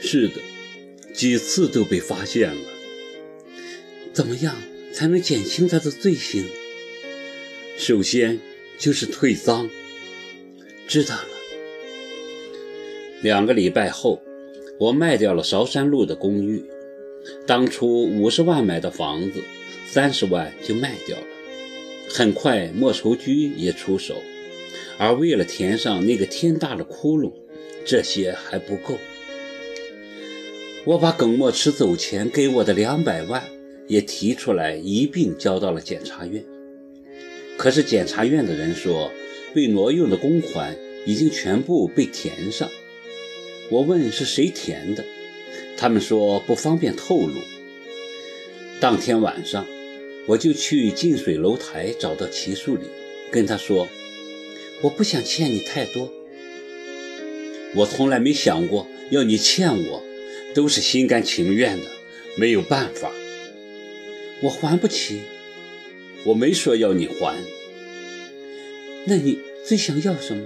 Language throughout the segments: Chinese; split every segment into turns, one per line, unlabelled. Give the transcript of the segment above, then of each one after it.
是的，几次都被发现了。
怎么样才能减轻他的罪行？
首先就是退赃。
知道了。
两个礼拜后，我卖掉了韶山路的公寓。当初五十万买的房子，三十万就卖掉了。很快，莫愁居也出手。而为了填上那个天大的窟窿，这些还不够。我把耿墨池走前给我的两百万也提出来，一并交到了检察院。可是检察院的人说，被挪用的公款已经全部被填上。我问是谁填的，他们说不方便透露。当天晚上，我就去近水楼台找到齐树礼，跟他说。
我不想欠你太多，
我从来没想过要你欠我，都是心甘情愿的，没有办法。
我还不起，
我没说要你还。
那你最想要什么？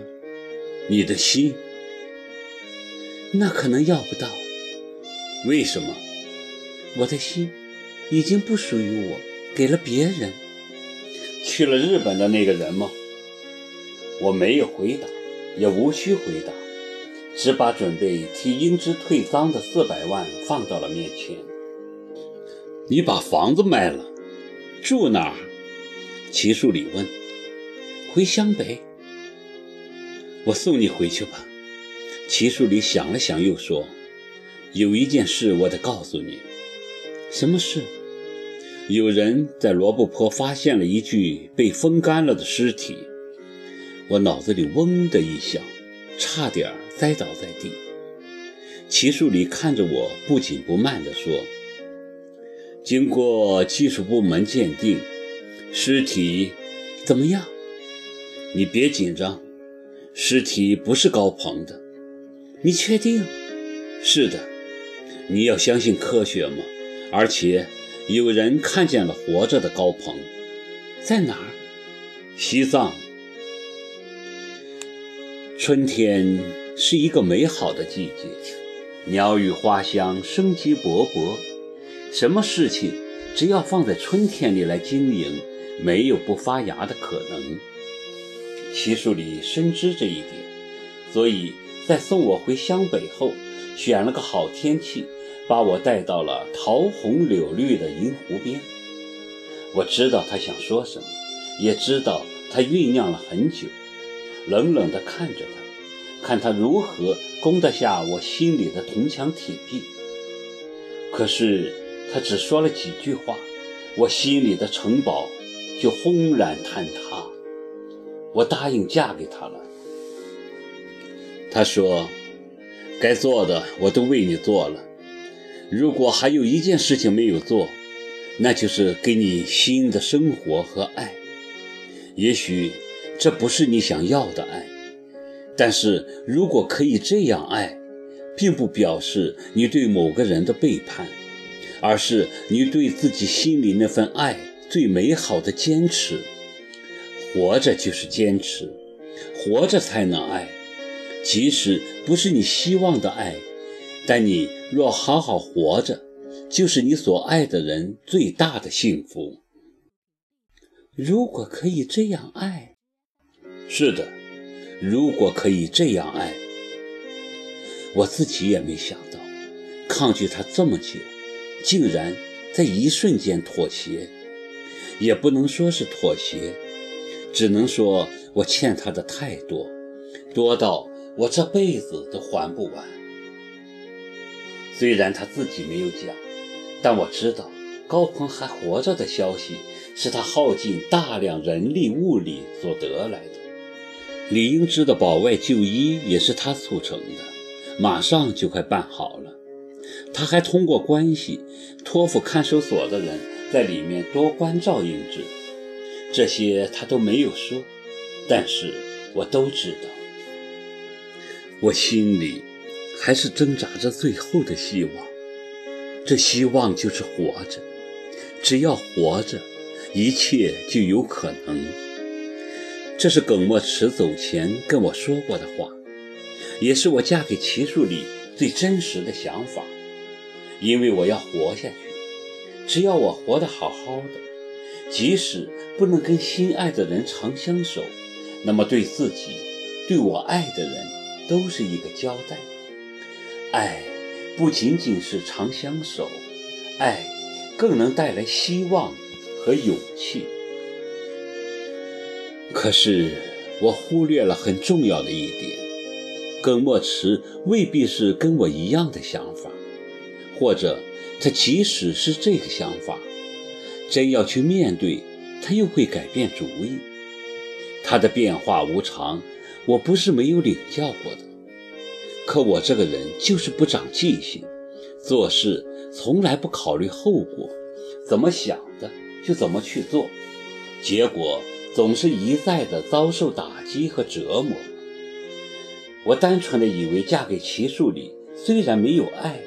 你的心。
那可能要不到。
为什么？
我的心已经不属于我，给了别人。
去了日本的那个人吗？我没有回答，也无需回答，只把准备替英之退赃的四百万放到了面前。你把房子卖了，住哪儿？齐树礼问。
回湘北。
我送你回去吧。齐树礼想了想，又说：“有一件事我得告诉你。
什么事？
有人在罗布泊发现了一具被风干了的尸体。”我脑子里嗡的一响，差点栽倒在地。齐树礼看着我，不紧不慢地说：“经过技术部门鉴定，尸体
怎么样？
你别紧张，尸体不是高鹏的。
你确定？
是的。你要相信科学嘛。而且有人看见了活着的高鹏，
在哪儿？
西藏。”春天是一个美好的季节，鸟语花香，生机勃勃。什么事情只要放在春天里来经营，没有不发芽的可能。齐树礼深知这一点，所以在送我回湘北后，选了个好天气，把我带到了桃红柳绿的银湖边。我知道他想说什么，也知道他酝酿了很久。冷冷地看着他，看他如何攻得下我心里的铜墙铁壁。可是他只说了几句话，我心里的城堡就轰然坍塌。我答应嫁给他了。他说：“该做的我都为你做了。如果还有一件事情没有做，那就是给你新的生活和爱。也许……”这不是你想要的爱，但是如果可以这样爱，并不表示你对某个人的背叛，而是你对自己心里那份爱最美好的坚持。活着就是坚持，活着才能爱，即使不是你希望的爱，但你若好好活着，就是你所爱的人最大的幸福。
如果可以这样爱。
是的，如果可以这样爱，我自己也没想到，抗拒他这么久，竟然在一瞬间妥协。也不能说是妥协，只能说我欠他的太多，多到我这辈子都还不完。虽然他自己没有讲，但我知道高鹏还活着的消息是他耗尽大量人力物力所得来的。李英芝的保外就医也是他促成的，马上就快办好了。他还通过关系托付看守所的人在里面多关照英芝，这些他都没有说，但是我都知道。我心里还是挣扎着最后的希望，这希望就是活着，只要活着，一切就有可能。这是耿墨池走前跟我说过的话，也是我嫁给齐树里最真实的想法。因为我要活下去，只要我活得好好的，即使不能跟心爱的人长相守，那么对自己、对我爱的人都是一个交代。爱不仅仅是长相守，爱更能带来希望和勇气。可是我忽略了很重要的一点：耿墨池未必是跟我一样的想法。或者，他即使是这个想法，真要去面对，他又会改变主意。他的变化无常，我不是没有领教过的。可我这个人就是不长记性，做事从来不考虑后果，怎么想的就怎么去做，结果总是一再的遭受打击和折磨。我单纯的以为嫁给齐树里，虽然没有爱。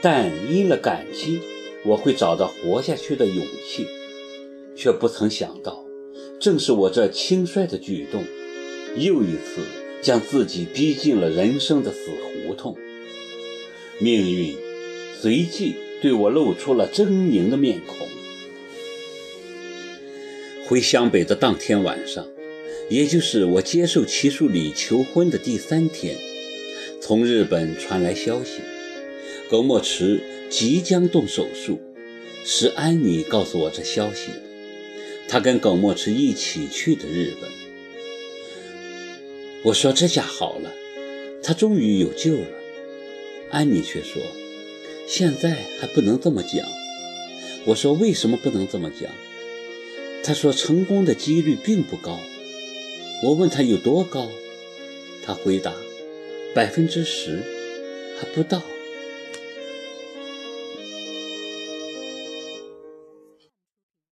但因了感激，我会找到活下去的勇气，却不曾想到，正是我这轻率的举动，又一次将自己逼进了人生的死胡同。命运随即对我露出了狰狞的面孔。回湘北的当天晚上，也就是我接受齐树里求婚的第三天，从日本传来消息。耿墨池即将动手术，是安妮告诉我这消息的。她跟耿墨池一起去的日本。我说这下好了，他终于有救了。安妮却说，现在还不能这么讲。我说为什么不能这么讲？他说成功的几率并不高。我问他有多高，他回答百分之十，还不到。